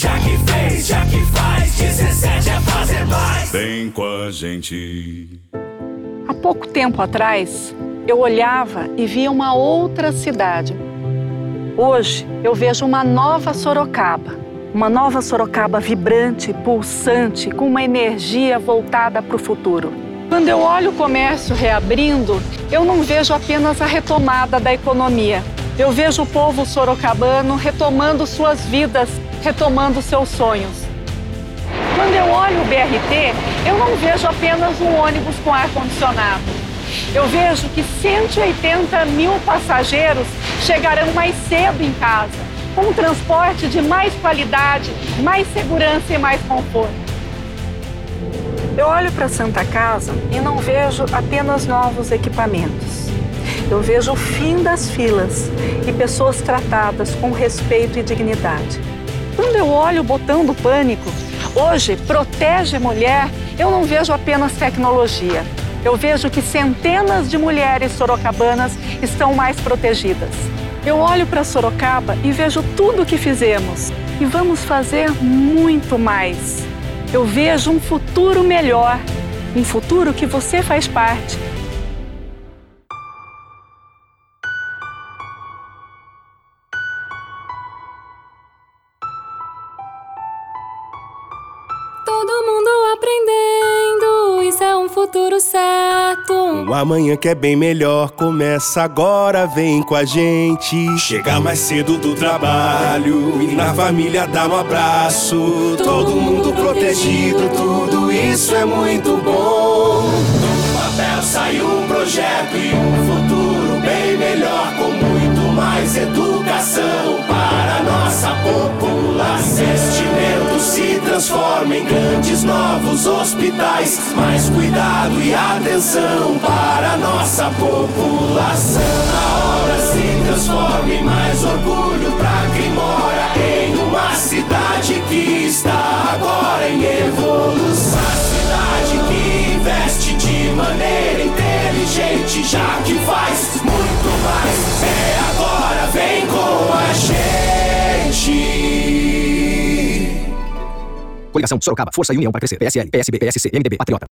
Já que fez, já que faz, 17 é fazer mais. Vem com a gente. Há pouco tempo atrás, eu olhava e via uma outra cidade. Hoje, eu vejo uma nova Sorocaba. Uma nova Sorocaba vibrante, pulsante, com uma energia voltada para o futuro. Quando eu olho o comércio reabrindo, eu não vejo apenas a retomada da economia. Eu vejo o povo sorocabano retomando suas vidas, retomando seus sonhos. Quando eu olho o BRT, eu não vejo apenas um ônibus com ar-condicionado. Eu vejo que 180 mil passageiros chegarão mais cedo em casa, com um transporte de mais qualidade, mais segurança e mais conforto. Eu olho para a Santa Casa e não vejo apenas novos equipamentos. Eu vejo o fim das filas e pessoas tratadas com respeito e dignidade. Quando eu olho o botão do pânico, hoje protege mulher, eu não vejo apenas tecnologia. Eu vejo que centenas de mulheres sorocabanas estão mais protegidas. Eu olho para Sorocaba e vejo tudo o que fizemos e vamos fazer muito mais. Eu vejo um futuro melhor, um futuro que você faz parte. Todo mundo aprendendo, isso é um futuro certo. Um amanhã que é bem melhor, começa agora, vem com a gente. Chegar mais cedo do trabalho e na família dar um abraço. Todo mundo protegido, tudo isso é muito bom. Do papel sai um projeto e um se transformam em grandes novos hospitais, mais cuidado e atenção para nossa população. A se transforma em mais Coligação Sorocaba, Força e União para Crescer. PSL, PSB, PSC, MDB, Patriota.